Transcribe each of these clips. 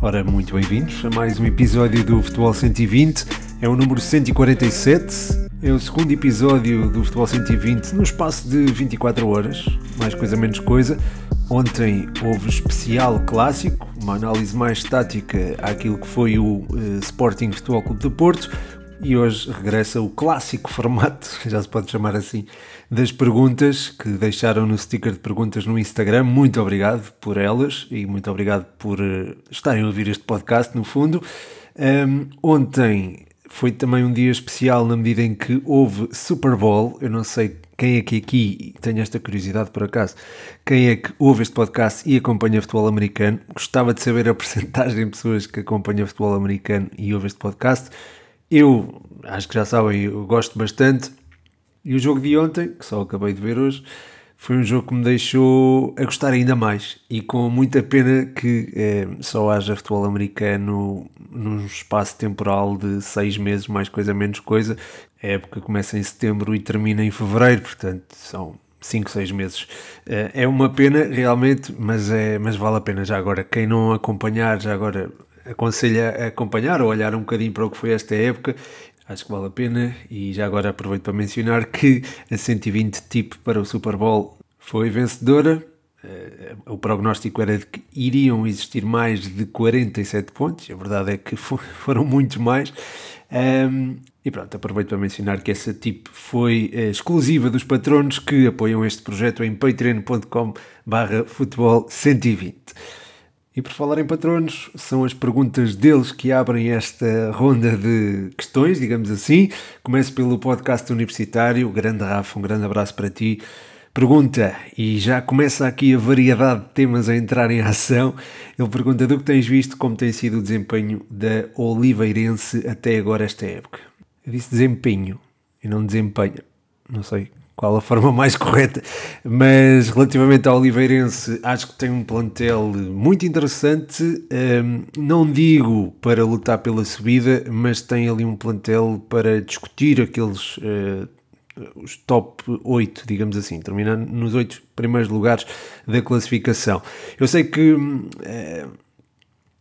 Ora, muito bem-vindos a mais um episódio do Futebol 120. É o número 147. É o segundo episódio do Futebol 120 no espaço de 24 horas, mais coisa menos coisa. Ontem houve especial clássico, uma análise mais tática àquilo que foi o uh, Sporting Futebol Clube de Porto e hoje regressa o clássico formato, já se pode chamar assim, das perguntas que deixaram no sticker de perguntas no Instagram. Muito obrigado por elas e muito obrigado por uh, estarem a ouvir este podcast, no fundo. Um, ontem foi também um dia especial na medida em que houve Super Bowl. Eu não sei quem é que aqui, tenho esta curiosidade por acaso, quem é que ouve este podcast e acompanha futebol americano. Gostava de saber a porcentagem de pessoas que acompanham futebol americano e ouve este podcast. Eu acho que já sabem, eu gosto bastante. E o jogo de ontem, que só acabei de ver hoje, foi um jogo que me deixou a gostar ainda mais. E com muita pena que é, só haja futebol americano num espaço temporal de seis meses, mais coisa, menos coisa. A época começa em setembro e termina em fevereiro, portanto são 5, 6 meses. Eh, é uma pena realmente, mas, é, mas vale a pena já agora. Quem não acompanhar, já agora aconselho a acompanhar ou olhar um bocadinho para o que foi esta época. Acho que vale a pena e já agora aproveito para mencionar que a 120 tipo para o Super Bowl foi vencedora. Uh, o prognóstico era de que iriam existir mais de 47 pontos, a verdade é que foram muitos mais. Um, e pronto, aproveito para mencionar que essa tip foi uh, exclusiva dos patronos que apoiam este projeto em patreon.com barra futebol 120. E por falar em patronos, são as perguntas deles que abrem esta ronda de questões, digamos assim. Começo pelo podcast universitário. Grande Rafa, um grande abraço para ti. Pergunta, e já começa aqui a variedade de temas a entrar em ação. Ele pergunta do que tens visto como tem sido o desempenho da Oliveirense até agora esta época. Eu disse desempenho e não desempenho. Não sei qual a forma mais correta, mas relativamente ao Oliveirense, acho que tem um plantel muito interessante. Não digo para lutar pela subida, mas tem ali um plantel para discutir aqueles. Uh, os top 8, digamos assim, terminando nos 8 primeiros lugares da classificação. Eu sei que uh,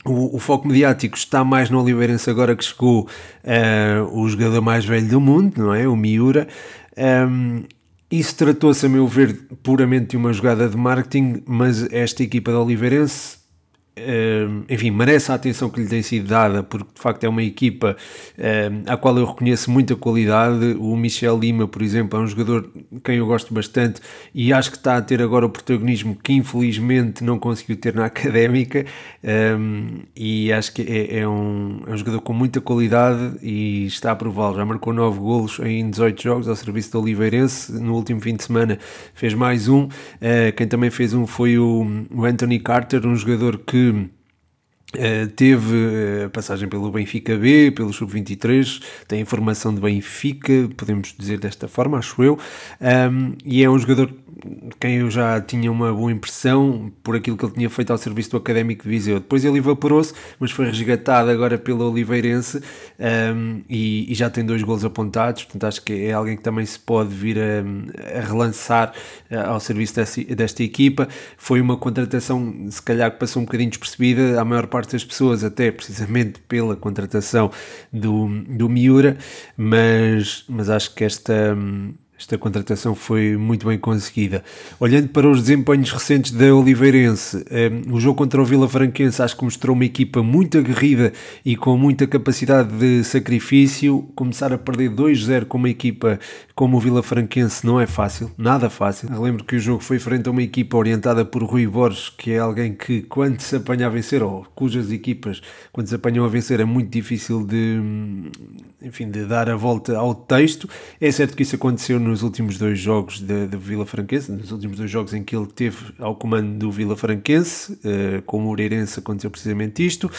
o, o, foco mediático está mais no Oliveirense agora que chegou uh, o jogador mais velho do mundo, não é? O Miura. Um, isso tratou-se, a meu ver, puramente de uma jogada de marketing, mas esta equipa de Oliveirense enfim, merece a atenção que lhe tem sido dada, porque de facto é uma equipa à qual eu reconheço muita qualidade. O Michel Lima, por exemplo, é um jogador quem eu gosto bastante e acho que está a ter agora o protagonismo que infelizmente não conseguiu ter na académica. E acho que é, é, um, é um jogador com muita qualidade e está a prová-lo. Já marcou 9 golos em 18 jogos ao serviço do Oliveirense. No último fim de semana fez mais um. Uh, quem também fez um foi o Anthony Carter, um jogador que Uh, teve uh, a passagem pelo Benfica B, pelo Sub-23, tem formação de Benfica, podemos dizer desta forma, acho eu, um, e é um jogador quem eu já tinha uma boa impressão por aquilo que ele tinha feito ao serviço do Académico de Viseu. Depois ele evaporou-se, mas foi resgatado agora pela Oliveirense um, e, e, já tem dois gols apontados, portanto acho que é alguém que também se pode vir a, a relançar uh, ao serviço desta, desta equipa. Foi uma contratação, se calhar, que passou um bocadinho despercebida à maior parte das pessoas, até precisamente pela contratação do, do Miura, mas, mas acho que esta... Um, esta contratação foi muito bem conseguida. Olhando para os desempenhos recentes da Oliveirense, um, o jogo contra o Vila Franquense acho que mostrou uma equipa muito aguerrida e com muita capacidade de sacrifício. Começar a perder 2-0 com uma equipa como o Vila Franquense não é fácil, nada fácil. Eu lembro que o jogo foi frente a uma equipa orientada por Rui Borges, que é alguém que, quando se apanha a vencer, ou cujas equipas, quando se apanham a vencer, é muito difícil de, enfim, de dar a volta ao texto. É certo que isso aconteceu nos últimos dois jogos da Vila Franquense, nos últimos dois jogos em que ele teve ao comando do Vila Franquense, uh, com o Moreirense aconteceu precisamente isto,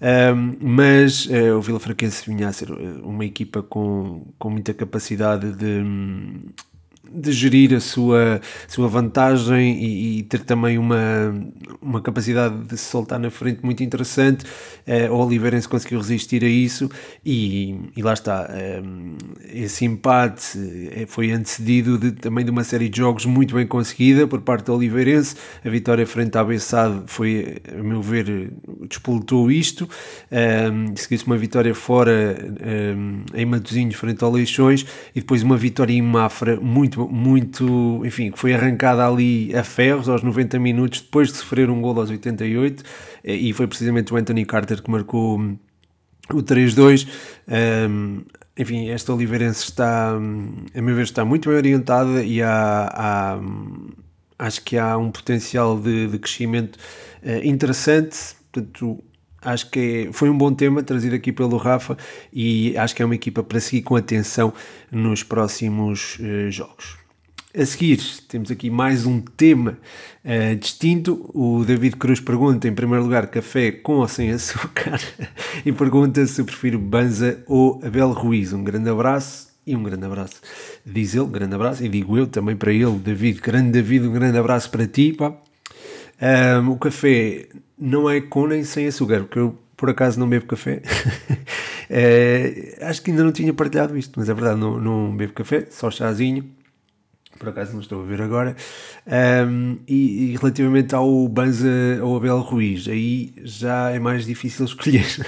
um, mas uh, o Vila Franquense vinha a ser eh, uma equipa com, com muita capacidade de de gerir a sua, sua vantagem e, e, ter também uma, uma capacidade de se soltar na frente muito interessante. Uh, o Oliveirense conseguiu resistir a isso e, e lá está. Um, esse empate foi antecedido de, também de uma série de jogos muito bem conseguida por parte do Oliveirense. A vitória frente à Bessade foi, a meu ver, despoletou isto. Um, Seguiu-se uma vitória fora um, em Matosinhos frente ao Leixões e depois uma vitória em Mafra muito, muito, enfim, que foi arrancada ali a ferros aos 90 minutos depois de sofrer um gol aos 88 e foi precisamente o Anthony Carter que marcou o 3-2. Um, enfim, esta Oliveirense está, a meu ver, está muito bem orientada e há, há acho que há um potencial de, de crescimento uh, interessante. Portanto, acho que foi um bom tema trazido aqui pelo Rafa e acho que é uma equipa para seguir com atenção nos próximos uh, jogos. A seguir, temos aqui mais um tema uh, distinto. O David Cruz pergunta, em primeiro lugar, café com ou sem açúcar? e pergunta se prefiro Banza ou Abel Ruiz. Um grande abraço e um grande abraço. Diz ele, grande abraço, e digo eu também para ele, David, grande David, um grande abraço para ti, pá. Um, o café não é com nem sem açúcar, porque eu por acaso não bebo café. é, acho que ainda não tinha partilhado isto, mas é verdade, não, não bebo café, só chazinho por acaso não estou a ver agora. Um, e, e, relativamente ao Banza ou Abel Ruiz, aí já é mais difícil escolher.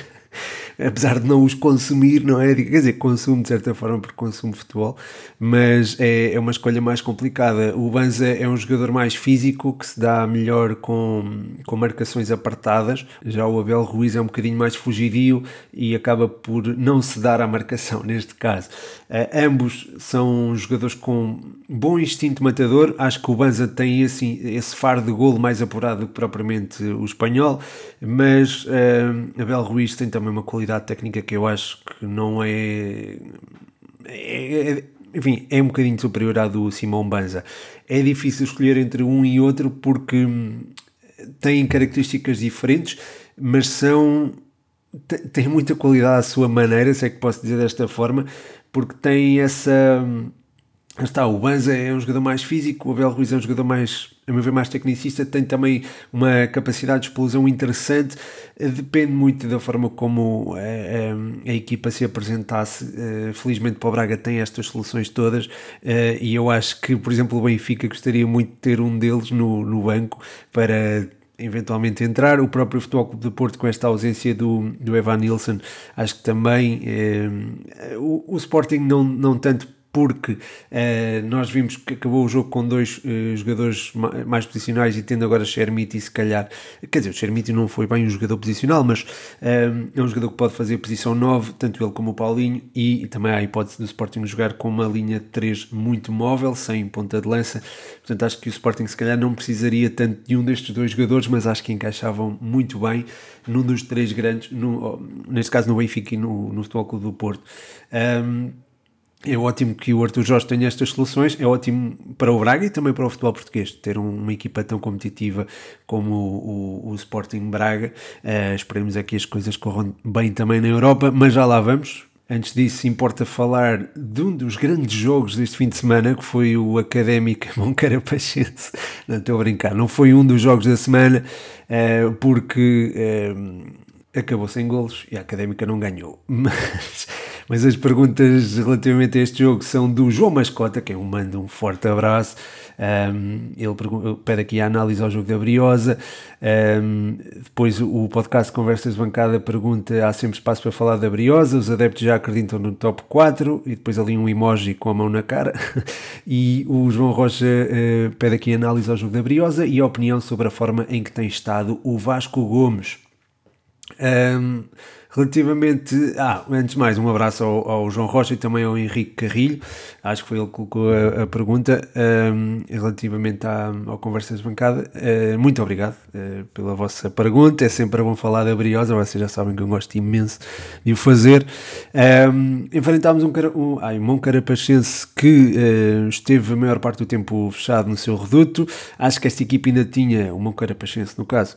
Apesar de não os consumir, não é? Quer dizer, consumo de certa forma porque consumo futebol, mas é, é uma escolha mais complicada. O Banza é um jogador mais físico que se dá melhor com, com marcações apartadas, já o Abel Ruiz é um bocadinho mais fugidio e acaba por não se dar à marcação neste caso. Uh, ambos são jogadores com bom instinto matador, acho que o Banza tem esse, esse faro de golo mais apurado do que propriamente o espanhol, mas uh, Abel Ruiz tem também uma qualidade qualidade técnica que eu acho que não é, é, é enfim, é um bocadinho superior à do Simão Banza. É difícil escolher entre um e outro porque têm características diferentes, mas são têm muita qualidade à sua maneira, se é que posso dizer desta forma, porque têm essa Está, o Banza é um jogador mais físico, o Abel Ruiz é um jogador mais, a meu ver, mais tecnicista, tem também uma capacidade de explosão interessante, eh, depende muito da forma como a, eh, a, eh, a equipa se apresentasse. Felizmente para o Braga tem estas soluções todas e eu acho que, por exemplo, o Benfica gostaria muito de ter um deles no, no banco para eventualmente entrar. O próprio Futebol Clube de Porto, com esta ausência do, do Evan Nilsson, acho que também o, o Sporting não, não tanto porque uh, nós vimos que acabou o jogo com dois uh, jogadores mais posicionais e tendo agora Shermiti se calhar, quer dizer, o Shermiti não foi bem um jogador posicional, mas uh, é um jogador que pode fazer posição 9, tanto ele como o Paulinho, e, também há a hipótese do Sporting jogar com uma linha 3 muito móvel, sem ponta de lança, portanto acho que o Sporting se calhar não precisaria tanto de um destes dois jogadores, mas acho que encaixavam muito bem num dos três grandes, no, neste caso no Benfica e no, no Futebol Clube do Porto. Um, é ótimo que o Arthur Jorge tenha estas soluções, é ótimo para o Braga e também para o futebol português, ter uma equipa tão competitiva como o, o, o Sporting Braga. Uh, esperemos aqui as coisas corram bem também na Europa, mas já lá vamos. Antes disso, importa falar de um dos grandes jogos deste fim de semana, que foi o Académica Moncarapachense. Não estou a brincar, não foi um dos jogos da semana, uh, porque uh, acabou sem golos e a Académica não ganhou. Mas mas as perguntas relativamente a este jogo são do João Mascota, que eu mando um forte abraço. Um, ele pede aqui a análise ao jogo da Briosa. Um, depois o podcast Conversas de Bancada pergunta: há sempre espaço para falar da Briosa? Os adeptos já acreditam no top 4 e depois ali um emoji com a mão na cara. e o João Rocha uh, pede aqui a análise ao jogo da Briosa e a opinião sobre a forma em que tem estado o Vasco Gomes. Um, Relativamente. Ah, antes de mais, um abraço ao, ao, João Rocha e também ao Henrique Carrilho. Acho que foi ele que colocou a, a pergunta um, relativamente à, ao Conversas de Bancada. Uh, muito obrigado uh, pela vossa pergunta. É sempre bom falar da Briosa. Vocês já sabem que eu gosto imenso de o fazer. Um, enfrentámos um, um, ai, um Carapachense que uh, esteve a maior parte do tempo fechado no seu reduto. Acho que esta equipe ainda tinha, o Mão Carapachense no caso,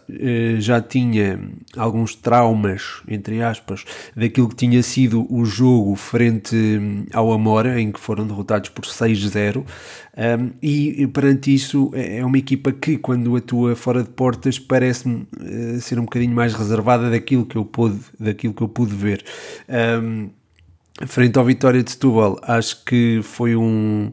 já tinha alguns traumas, entre aspas, daquilo que tinha sido o jogo frente hum, ao Amora, em que foram derrotados por 6-0. Um, e perante isso, é, é uma equipa que, quando atua fora de portas, parece-me uh, ser um bocadinho mais reservada daquilo que eu pude, daquilo que eu pude ver. Um, frente ao Vitória de Setúbal, acho que foi um,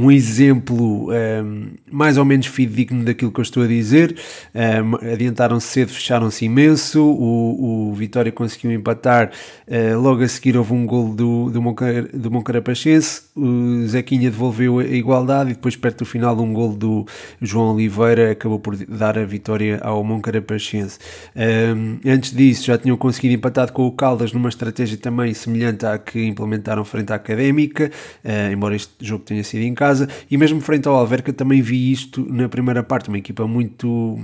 um exemplo um, ehm, mais ou menos fidedigno daquilo que eu estou a dizer. Um, ehm, adiantaram-se cedo, fecharam-se imenso. O, o Vitória conseguiu empatar. Uh, logo a seguir houve um gol do, do, Moncar, do Moncarapachense. O Zequinha devolveu a igualdade e depois, perto do final, um gol do João Oliveira acabou por dar a vitória ao Moncarapachense. Um, ehm, antes disso, já tinham conseguido empatar com o Caldas numa estratégia também semelhante à que implementaram frente à Académica, uh, embora este jogo tenha sido em casa, e mesmo frente ao Alverca também vi isto na primeira parte, uma equipa muito,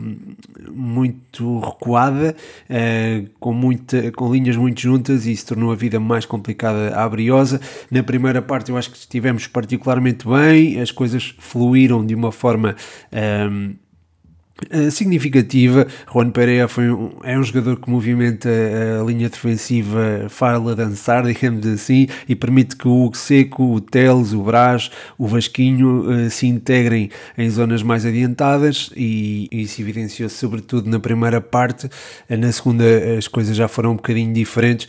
muito recuada, uh, com, muita, com linhas muito juntas e isso tornou a vida mais complicada à Briosa. Na primeira parte eu acho que estivemos particularmente bem, as coisas fluíram de uma forma... Um, eh, eh, significativa. Juan Pereira foi um, é um jogador que movimenta a linha defensiva, faz-la dançar, digamos assim, e permite que o Seco, o Teles, o Brás, o Vasquinho uh, se integrem em zonas mais adiantadas e, se evidenciou sobretudo na primeira parte. Na segunda as coisas já foram um bocadinho diferentes.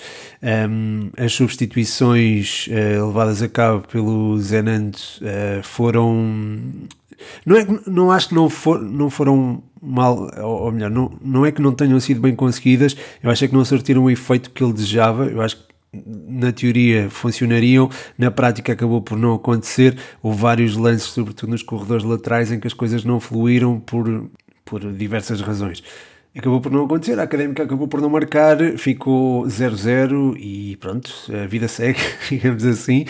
As substituições levadas a cabo pelo Zenando foram não, é, não acho que não, for, não foram mal, ou melhor, não, não é que não tenham sido bem conseguidas, eu acho é que não surtiram o efeito que ele desejava, eu acho que na teoria funcionariam, na prática acabou por não acontecer, houve vários lances, sobretudo nos corredores laterais, em que as coisas não fluíram por, por diversas razões. Acabou por não acontecer, a Académica acabou por não marcar, ficou 0-0 e pronto, a vida segue, digamos assim.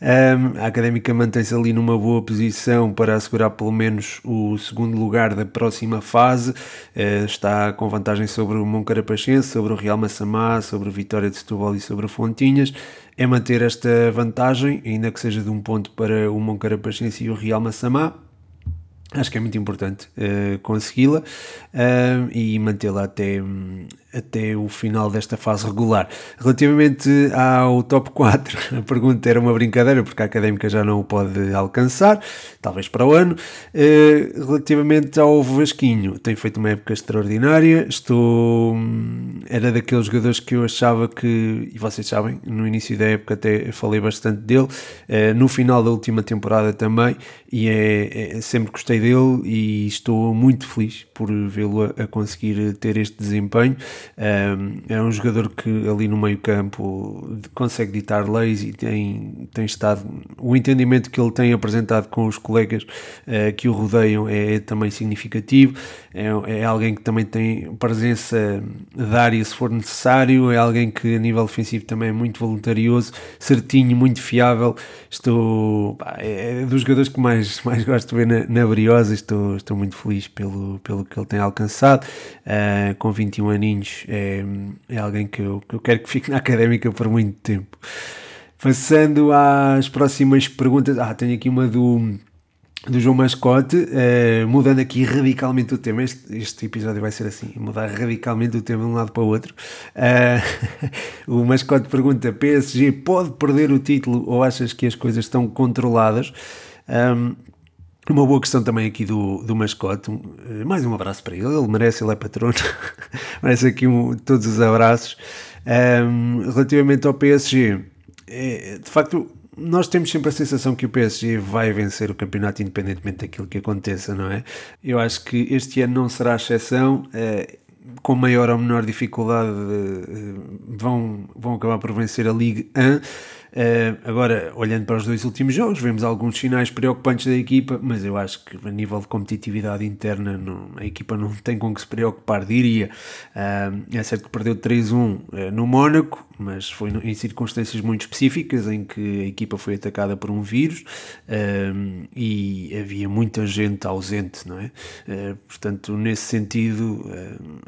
Um, a Académica mantém-se ali numa boa posição para assegurar pelo menos o segundo lugar da próxima fase. Uh, está com vantagem sobre o Moncarapachense, sobre o Real Massamá, sobre o Vitória de Setúbal e sobre o Fontinhas. É manter esta vantagem, ainda que seja de um ponto para o Moncarapachense e o Real Massamá Acho que é muito importante uh, consegui-la uh, e mantê-la até, até o final desta fase regular. Relativamente ao top 4, a pergunta era uma brincadeira porque a académica já não o pode alcançar, talvez para o ano. Uh, relativamente ao Vasquinho, tem feito uma época extraordinária. Estou. Era daqueles jogadores que eu achava que, e vocês sabem, no início da época até falei bastante dele, no final da última temporada também, e é, é sempre gostei dele e estou muito feliz por vê-lo a, a, conseguir ter este desempenho. Um, é um jogador que ali no meio campo consegue ditar leis e tem, tem estado. O entendimento que ele tem apresentado com os colegas uh, que o rodeiam é, é também significativo. É, é, alguém que também tem presença da área se for necessário. É alguém que a nível defensivo também é muito voluntarioso, certinho, muito fiável. Estou. Pá, é dos jogadores que mais, mais gosto de ver na, na Briosa. Estou, estou muito feliz pelo, pelo que ele tem alcançado. Uh, com 21 aninhos, é, é alguém que eu, que eu quero que fique na académica por muito tempo. Passando às próximas perguntas. Ah, tenho aqui uma do, do João Mascote, uh, mudando aqui radicalmente o tema. Este, este, episódio vai ser assim: mudar radicalmente o tema de um lado para o outro. Uh, o Mascote pergunta: PSG pode perder o título ou achas que as coisas estão controladas? Um, uma boa questão também aqui do, do mascote. Eh, mais um abraço para ele. Ele merece, ele é patrono. merece aqui um, todos os abraços. Um, relativamente ao PSG, é, de facto, nós temos sempre a sensação que o PSG vai vencer o campeonato independentemente daquilo que aconteça, não é? Eu acho que este ano não será exceção. É, com maior ou menor dificuldade eh, vão, vão acabar por vencer a Ligue 1 Uh, agora, olhando para os dois últimos jogos, vemos alguns sinais preocupantes da equipa, mas eu acho que a nível de competitividade interna não, a equipa não tem com que se preocupar, diria. Uh, é certo que perdeu 3-1 uh, eh, no Mónaco, mas foi em circunstâncias muito específicas em que a equipa foi atacada por um vírus e havia muita gente ausente, não é? portanto, nesse sentido,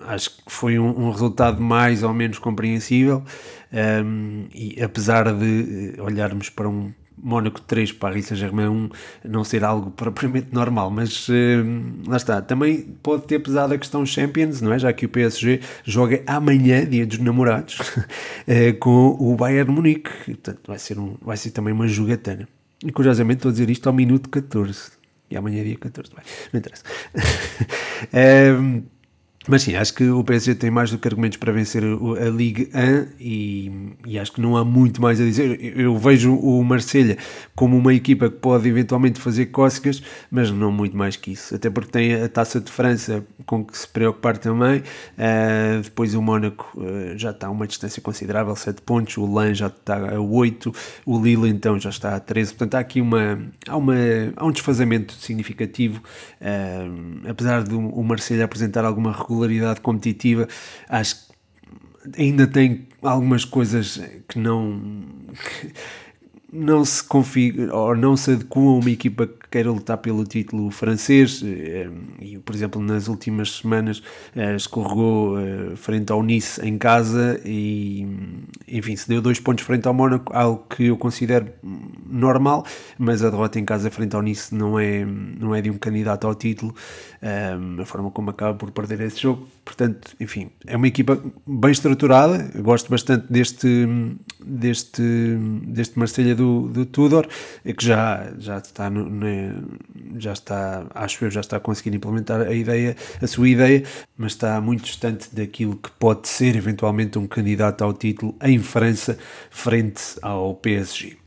acho que foi um, um resultado mais ou menos compreensível um, e apesar de eh, olharmos para um Mónaco 3, Paris Saint-Germain 1 não ser algo propriamente normal, mas uh, lá está. Também pode ter pesado a questão Champions, não é? Já que o PSG joga amanhã, dia dos namorados, uh, com o Bayern Munique. Portanto, vai ser, um, vai ser também uma jogatana. E curiosamente estou a dizer isto ao minuto 14. E amanhã é dia 14, bem, não interessa. um, Mas sim, acho que o PSG tem mais do que argumentos para vencer a Ligue 1 e, e, acho que não há muito mais a dizer. Eu vejo o Marselha como uma equipa que pode eventualmente fazer cócegas, mas não muito mais que isso. Até porque tem a Taça de França com que se preocupar também. Uh, depois o Mónaco uh, já está a uma distância considerável, 7 pontos. O Lan já está a 8. O Lille então já está a 13. Portanto, há aqui uma, há uma, há um desfazamento significativo. Uh, apesar do o Marselha apresentar alguma regularidade competitiva, acho que ainda tem algumas coisas que não. Que não se configura ou não se adequam a uma equipa que queira lutar pelo título francês eh, e por exemplo nas últimas semanas eh, escorregou eh, frente ao Nice em casa e enfim se deu dois pontos frente ao Mónaco algo que eu considero normal mas a derrota em casa frente ao Nice não é não é de um candidato ao título a forma como acaba por perder esse jogo portanto enfim é uma equipa bem estruturada eu gosto bastante deste deste deste Marselha do, do Tudor, que já, já está no, já está, acho eu, já está a conseguir implementar a ideia, a sua ideia, mas está muito distante daquilo que pode ser eventualmente um candidato ao título em França, frente ao PSG.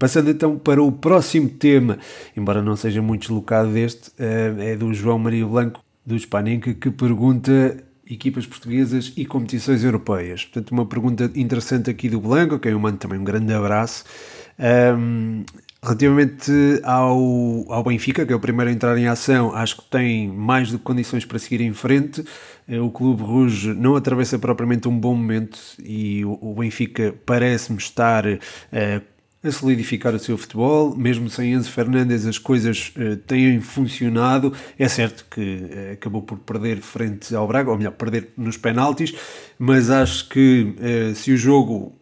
Passando então para o próximo tema, embora não seja muito deslocado deste, eh, é do João Maria Blanco, do Spanenka, que pergunta equipas portuguesas e competições europeias. Portanto, uma pergunta interessante aqui do Blanco, a quem eu mando também um grande abraço. Um, relativamente ao, ao Benfica, que é o primeiro a entrar em ação, acho que tem mais do que condições para seguir em frente. Eh, o Clube Rouge não atravessa propriamente um bom momento e o, o Benfica parece-me estar uh, a solidificar o seu futebol, mesmo sem Enzo Fernandes as coisas uh, têm funcionado, é certo que uh, acabou por perder frente ao Braga, ou melhor, perder nos penaltis, mas acho que uh, se o jogo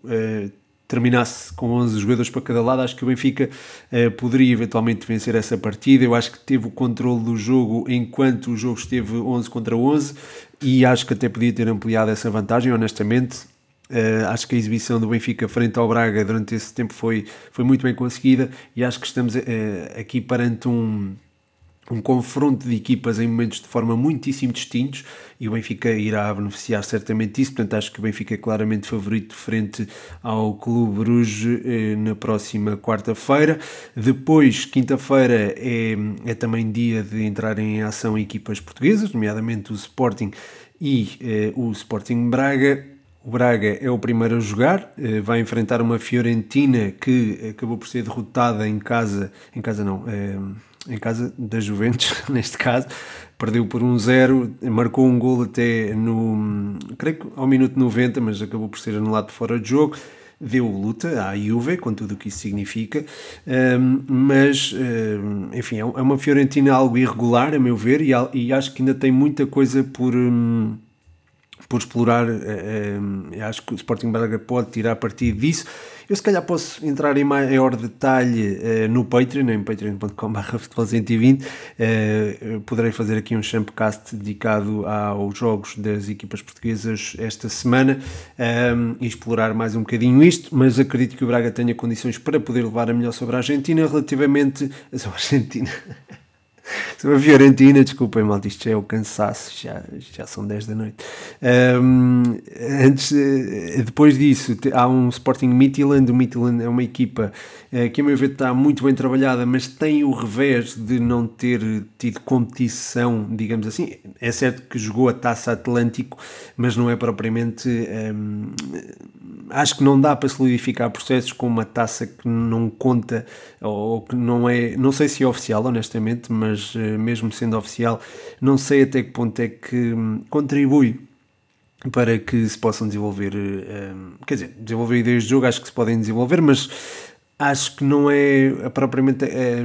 terminasse com 11 jogadores para cada lado, acho que o Benfica eh, poderia eventualmente vencer essa partida. Eu acho que teve o controle do jogo enquanto o jogo esteve 11 contra 11 e acho que até podia ter ampliado essa vantagem, honestamente. Uh, acho que a exibição do Benfica frente ao Braga durante esse tempo foi, foi muito bem conseguida e acho que estamos uh, aqui perante um, um confronto de equipas em momentos de forma muitíssimo distintos e o Benfica irá beneficiar certamente disso, portanto acho que o Benfica é claramente favorito frente ao Clube Bruges eh, na próxima quarta-feira. Depois, quinta-feira, é, é também dia de entrar em ação equipas portuguesas, nomeadamente o Sporting e o Sporting Braga. O Braga é o primeiro a jogar, eh, vai enfrentar uma Fiorentina que acabou por ser derrotada em casa, em casa não, eh, em casa da Juventus, neste caso, perdeu por 1-0, um marcou um gol até no, creio que ao minuto 90, mas acabou por ser anulado fora de jogo. Deu luta à Juve, com tudo o que isso significa, mas, enfim, é, é uma Fiorentina algo irregular, a meu ver, e, e acho que ainda tem muita coisa por. Por explorar, uh, acho que o Sporting Braga pode tirar partido disso. Eu se calhar posso entrar em maior detalhe uh, no Patreon, em patreon.com.br futebol120. Uh, poderei fazer aqui um champcast dedicado aos jogos das equipas portuguesas esta semana e explorar mais um bocadinho isto, mas acredito que o Braga tenha condições para poder levar a melhor sobre a Argentina relativamente a Argentina. Sobre a Fiorentina, desculpem, mal, isto já é o cansaço, já, já são 10 da noite. Um, antes, eh, depois disso, há um Sporting Midtjylland. O Midtjylland é uma equipa uh, que, a meu ver, está muito bem trabalhada, mas tem o revés de não ter tido competição, digamos assim. É certo que jogou a taça Atlântico, mas não é propriamente. Um, acho que não dá para solidificar processos com uma taça que não conta ou que não é. Não sei se é oficial, honestamente, mas mas eh, mesmo sendo oficial, não sei até que ponto é que hum, contribui para que se possam desenvolver, eh, hum, quer dizer, desenvolver ideias de jogo, acho que se podem desenvolver, mas acho que não é propriamente é,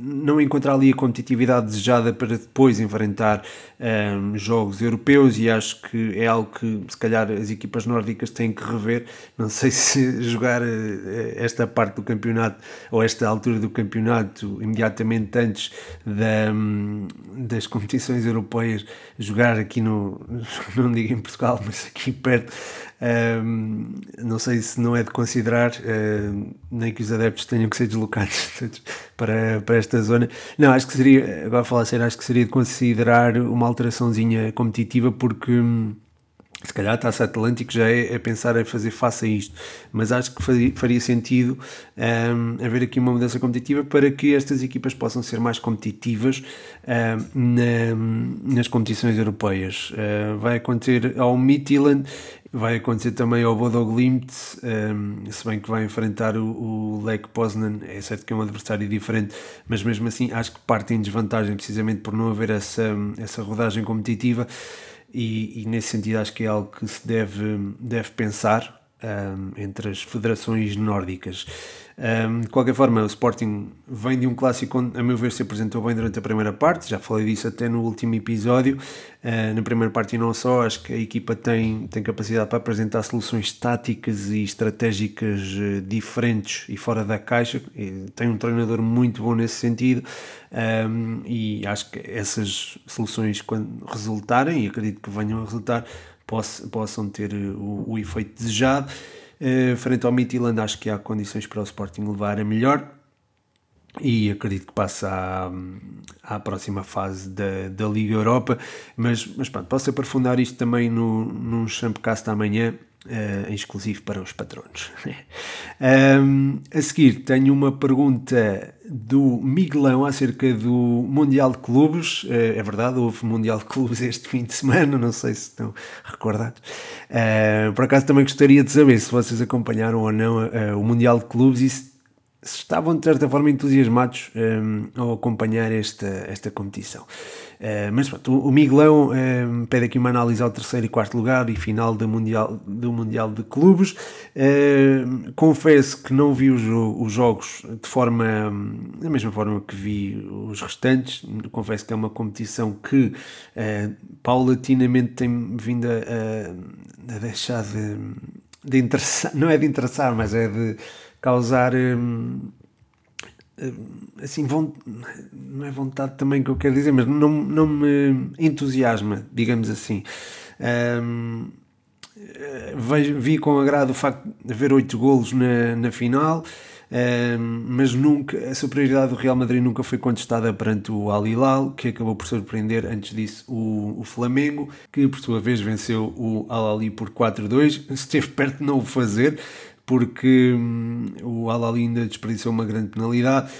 não encontrar ali a competitividade desejada para depois enfrentar é, jogos europeus e acho que é algo que se calhar as equipas nórdicas têm que rever. Não sei se jogar eh, esta parte do campeonato ou esta altura do campeonato imediatamente antes da, das competições europeias jogar aqui no não digo em Portugal mas aqui perto um, não sei se não é de considerar, nem que os adeptos tenham que ser deslocados para, para esta zona. Não, acho que seria, agora a falar sério, acho que seria de considerar uma alteraçãozinha competitiva, porque. Hum, se calhar a Taça Atlântico já é, é, pensar em fazer face a isto, mas acho que faria, faria sentido um, haver aqui uma mudança competitiva para que estas equipas possam ser mais competitivas um, na, nas competições europeias. Uh, vai acontecer ao Midtjylland, vai acontecer também ao Bodo Glimt, um, se bem que vai enfrentar o, o Lech Poznan, é certo que é um adversário diferente, mas mesmo assim acho que parte em desvantagem precisamente por não haver essa, essa rodagem competitiva e, e, nesse sentido acho que é algo que se deve, deve pensar um, entre as federações nórdicas. Um, de qualquer forma, o Sporting vem de um clássico onde, a meu ver, se apresentou bem durante a primeira parte, já falei disso até no último episódio. Uh, na primeira parte, e não só, acho que a equipa tem, tem capacidade para apresentar soluções táticas e estratégicas uh, diferentes e fora da caixa. E tem um treinador muito bom nesse sentido, um, e acho que essas soluções, quando resultarem, e acredito que venham a resultar, possam ter o, o efeito desejado. Uh, frente ao Midtjylland acho que há condições para o Sporting levar a melhor e acredito que passa à, à próxima fase da, da Liga Europa, mas, mas pronto, posso aprofundar isto também no, num Champcast amanhã, uh, exclusivo para os patronos. um, a seguir, tenho uma pergunta do Miguelão acerca do Mundial de Clubes. Uh, é verdade, houve Mundial de Clubes este fim de semana, não sei se estão recordados. Uh, por acaso também gostaria de saber se vocês acompanharam ou não o Mundial de Clubes e se estavam de certa forma entusiasmados um, ao acompanhar esta, esta competição. Uh, mas pronto, o, Miguelão um, pede aqui uma análise ao terceiro e quarto lugar e final do Mundial, do mundial de Clubes. Uh, confesso que não vi os, os jogos de forma da mesma forma que vi os restantes. Confesso que é uma competição que uh, paulatinamente tem vindo a, a deixar de, de interessar, não é de interessar, mas é de causar hum, hum, assim, não é vontade também que eu quero dizer, mas não, não me entusiasma, digamos assim. Um, vi com agrado o facto de haver oito golos na, na final, um, mas nunca a superioridade do Real Madrid nunca foi contestada perante o Al Hilal, que acabou por surpreender antes disso o, o Flamengo, que por sua vez venceu o Al Ali por 4-2, esteve perto de não o fazer, porque hum, o Al ainda desperdiçou uma grande penalidade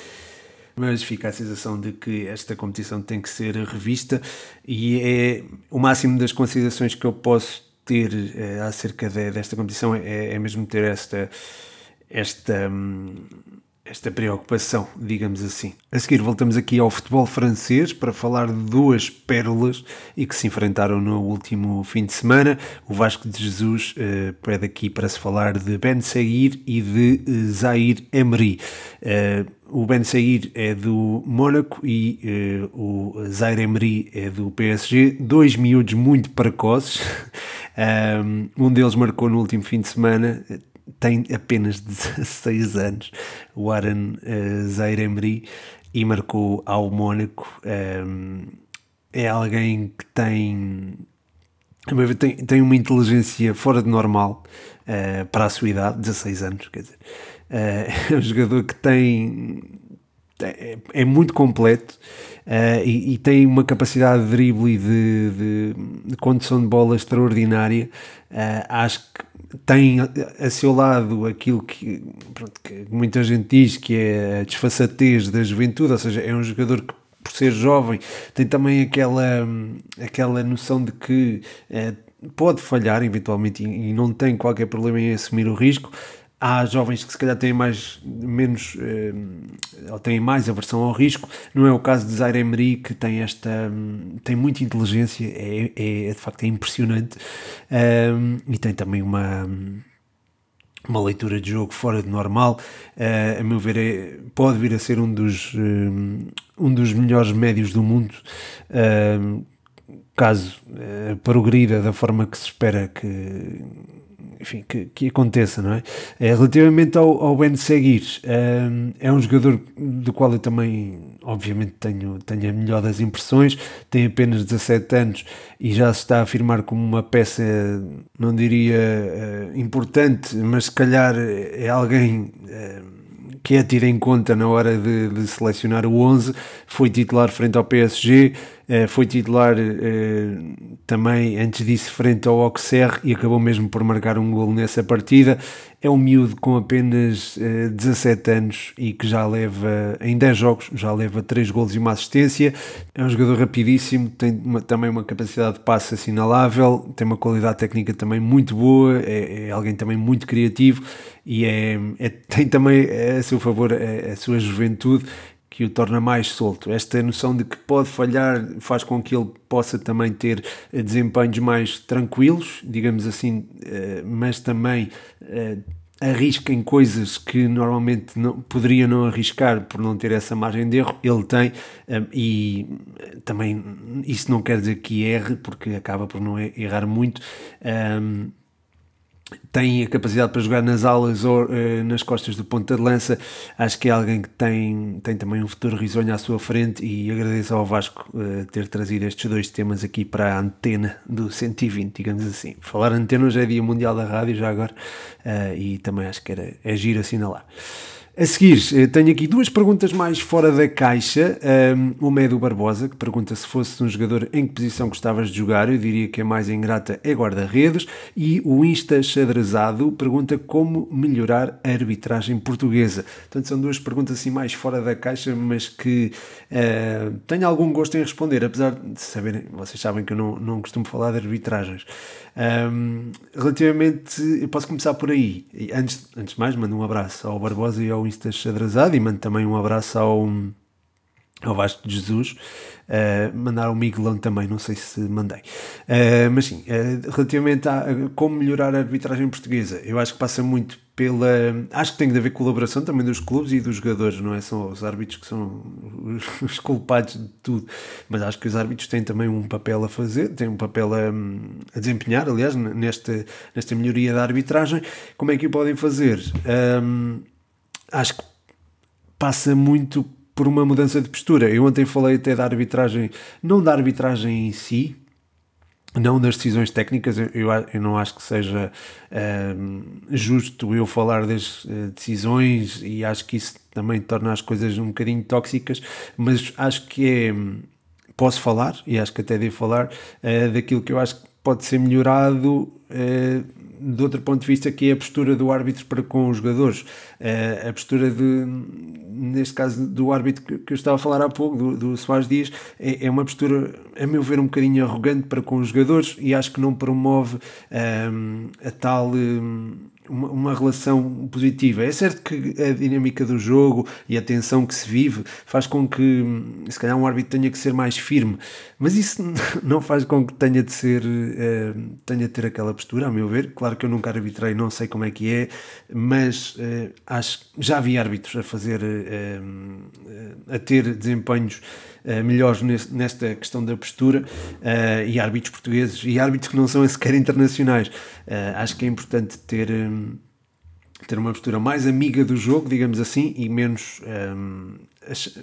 mas fica a sensação de que esta competição tem que ser revista e é o máximo das considerações que eu posso ter é, acerca de, desta competição é, é, mesmo ter esta esta hum, esta preocupação, digamos assim. A seguir voltamos aqui ao futebol francês para falar de duas pérolas e que se enfrentaram no último fim de semana. O Vasco de Jesus uh, pede aqui para se falar de Ben e de uh, Zaire Emery. Uh, o Ben é do Mónaco e o Zaire Emery é do PSG, dois miúdos muito precoces. um deles marcou no último fim de semana, tem apenas 16 anos, o Aaron uh, e marcou ao Mónaco. Um, é alguém que tem, tem, tem uma inteligência fora de normal uh, para a sua idade, 16 anos, quer dizer. Uh, é um jogador que tem é, é muito completo uh, e, e, tem uma capacidade de drible e de, de, de condução de bola extraordinária. Uh, acho que tem a seu lado aquilo que, pronto, que, muita gente diz que é a desfaçatez da juventude, ou seja, é um jogador que por ser jovem tem também aquela, aquela noção de que uh, pode falhar eventualmente e, e não tem qualquer problema em assumir o risco há jovens que se calhar têm mais menos eh, ou têm mais aversão ao risco não é o caso de Zaire Emery que tem esta tem muita inteligência é, é, é de facto é impressionante e tem também uma uma leitura de jogo fora de normal. Uh, a meu ver, é, pode vir a ser um dos, um dos melhores médios do mundo. Caso progrida da forma que se espera que, enfim, que, que, aconteça, não é? é relativamente ao, ao Ben Seguir, um, é um jogador do qual eu também, obviamente, tenho, tenho a melhor das impressões, tem apenas 17 anos e já se está a afirmar como uma peça, não diria uh, importante, mas se calhar é alguém. Uh, que é tido em conta na hora de, de, selecionar o 11, foi titular frente ao PSG, eh, foi titular eh, também antes disso frente ao Auxerre e acabou mesmo por marcar um gol nessa partida. É um miúdo com apenas 17 eh, anos e que já leva, em 10 jogos, já leva 3 gols e uma assistência. É um jogador rapidíssimo, tem uma, também uma capacidade de passe assinalável, tem uma qualidade técnica também muito boa, é, é alguém também muito criativo e é, é, tem também a seu favor a, a sua juventude que o torna mais solto. Esta noção de que pode falhar faz com que ele possa também ter eh, desempenhos mais tranquilos, digamos assim, eh, mas também eh, arrisca em coisas que normalmente não, poderia não arriscar por não ter essa margem de erro, ele tem e também isso não quer dizer que erre, porque acaba por não errar muito tem a capacidade para jogar nas alas ou uh, nas costas do ponta de lança. Acho que é alguém que tem, tem também um futuro risonho à sua frente e agradeço ao Vasco uh, ter trazido estes dois temas aqui para a antena do 120, digamos assim. Falar antena hoje é Dia Mundial da Rádio, já agora, uh, e também acho que era, é giro assinalar. A seguir, eh, tenho aqui duas perguntas mais fora da caixa. Uma é do Barbosa, que pergunta se fosse um jogador em que posição gostavas de jogar. Eu diria que a mais ingrata é guarda-redes. E o Insta Xadrezado pergunta como melhorar a arbitragem portuguesa. Portanto, são duas perguntas assim mais fora da caixa, mas que uh, tenho algum gosto em responder, apesar de saberem, vocês sabem que eu não, não costumo falar de arbitragens. Um, relativamente, eu posso começar por aí. Antes, antes de mais, mando um abraço ao Barbosa e ao Insta Xadrezado e mando também um abraço ao, ao Vasco de Jesus. Uh, mandar o Miguelão também, não sei se mandei. Uh, mas sim, uh, relativamente a, como melhorar a arbitragem portuguesa, eu acho que passa muito pela. Acho que tem de haver colaboração também dos clubes e dos jogadores, não é? São os árbitros que são os, os culpados de tudo, mas acho que os árbitros têm também um papel a fazer, têm um papel a, a desempenhar, aliás, nesta, nesta melhoria da arbitragem. Como é que o podem fazer? Um, acho que passa muito por uma mudança de postura. Eu ontem falei até da arbitragem, não da arbitragem em si, não das decisões técnicas, eu, eu não acho que seja uh, justo eu falar das uh, decisões e acho que isso também torna as coisas um bocadinho tóxicas, mas acho que é. Posso falar, e acho que até devo falar, uh, daquilo que eu acho que pode ser melhorado de outro ponto de vista, que é a postura do árbitro para com os jogadores. Uh, a postura de, neste caso, do árbitro que, que eu estava a falar há pouco, do, do Soares Dias, é, é, uma postura, a meu ver, um bocadinho arrogante para com os jogadores e acho que não promove um, eh, a tal. Um, uma, uma, relação positiva. É certo que a dinâmica do jogo e a tensão que se vive faz com que, se calhar, um árbitro tenha que ser mais firme, mas isso não faz com que tenha de ser, uh, tenha de ter aquela postura, a meu ver. Claro que eu nunca arbitrei, não sei como é que é, mas uh, acho já vi árbitros a fazer, uh, a ter desempenhos melhores nesta questão da postura e árbitros portugueses e árbitros que não são sequer internacionais. acho que é importante ter ter uma postura mais amiga do jogo, digamos assim, e menos, um,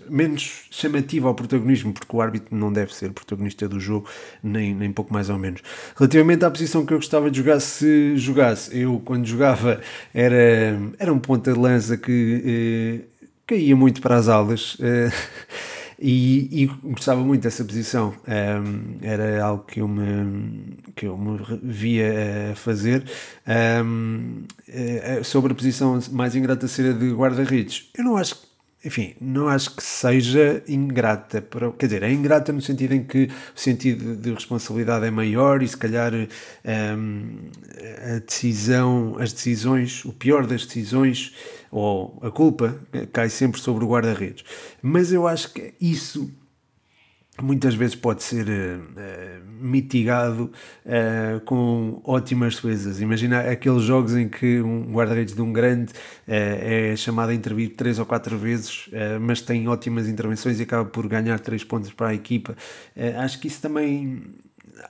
menos chamativa ao protagonismo, porque o árbitro não deve ser protagonista do jogo, nem, nem pouco mais ou menos. Relativamente à posição que eu gostava de jogar, se jogasse, eu quando jogava era, era um ponta de lança que eh, caía muito para as aulas. Eh, e, e, gostava muito dessa posição. Um, era algo que eu me, que eu me via a fazer. Um, eh, sobre a posição mais ingrata ser a de guarda-redes, eu não acho que enfim, não acho que seja ingrata. Para, quer dizer, é ingrata no sentido em que o sentido de responsabilidade é maior e se calhar um, a decisão, as decisões, o pior das decisões ou a culpa cai sempre sobre o guarda-redes. Mas eu acho que isso muitas vezes pode ser uh, uh, mitigado uh, com ótimas defesas. Imagina aqueles jogos em que um guarda-redes de um grande é chamado a intervir três ou quatro vezes, mas tem ótimas intervenções e acaba por ganhar três pontos para a equipa. acho que isso também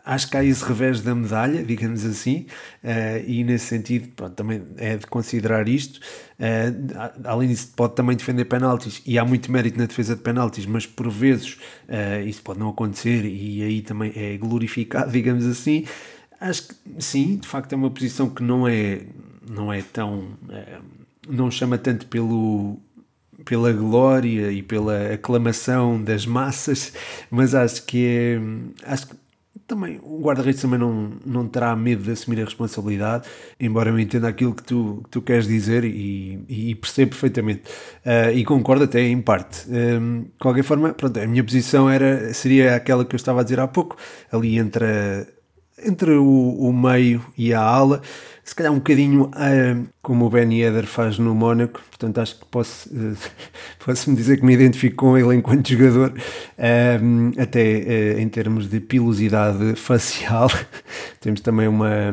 acho que há esse revés da medalha, digamos assim, uh, e nesse sentido pronto, também é de considerar isto. Uh, além disso, pode também defender penaltis, e há muito mérito na defesa de penaltis, mas por vezes uh, isso pode não acontecer e aí também é glorificado, digamos assim. Acho que sim, de facto é uma posição que não é, não é tão. não chama tanto pelo pela glória e pela aclamação das massas, mas acho que é, acho que também o guarda-redes também não, não terá medo de assumir a responsabilidade, embora eu entenda aquilo que tu, que tu queres dizer e, e percebo perfeitamente. Uh, e concordo até em parte. Um, de qualquer forma, pronto, a minha posição era, seria aquela que eu estava a dizer há pouco, ali entre, entre o, o meio e a ala se calhar um bocadinho uh, como o Ben Yedder faz no Mónaco, portanto acho que posso, uh, posso me dizer que me identifico com ele enquanto jogador, uh, até em termos de pilosidade facial, temos também uma,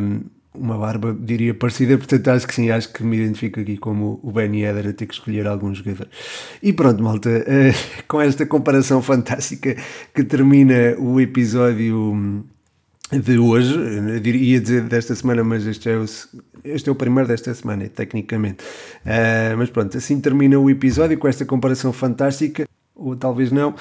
uma barba, diria, parecida, portanto acho que sim, acho que me identifico aqui como o Ben Yedder a ter que escolher algum jogador. E pronto, malta, com esta comparação fantástica que termina o episódio de hoje, ia dizer desta semana, mas este é o, este é o primeiro desta semana, tecnicamente. Uh, mas pronto, assim termina o episódio com esta comparação fantástica, ou talvez não. Uh,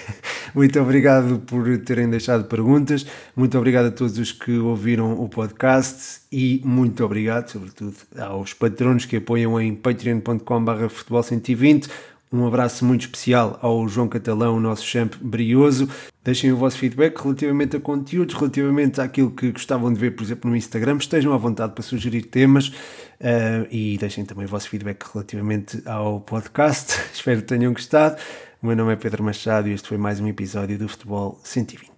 muito obrigado por terem deixado perguntas, muito obrigado a todos os que ouviram o podcast e muito obrigado, sobretudo, aos patronos que apoiam em patreon.com.br futebol 120 um abraço muito especial ao João Catalão, nosso champ brioso. Deixem o vosso feedback relativamente a conteúdos, relativamente àquilo que gostavam de ver, por exemplo, no Instagram. Estejam à vontade para sugerir temas uh, e deixem também o vosso feedback relativamente ao podcast. Espero que tenham gostado. O meu nome é Pedro Machado e este foi mais um episódio do Futebol 120.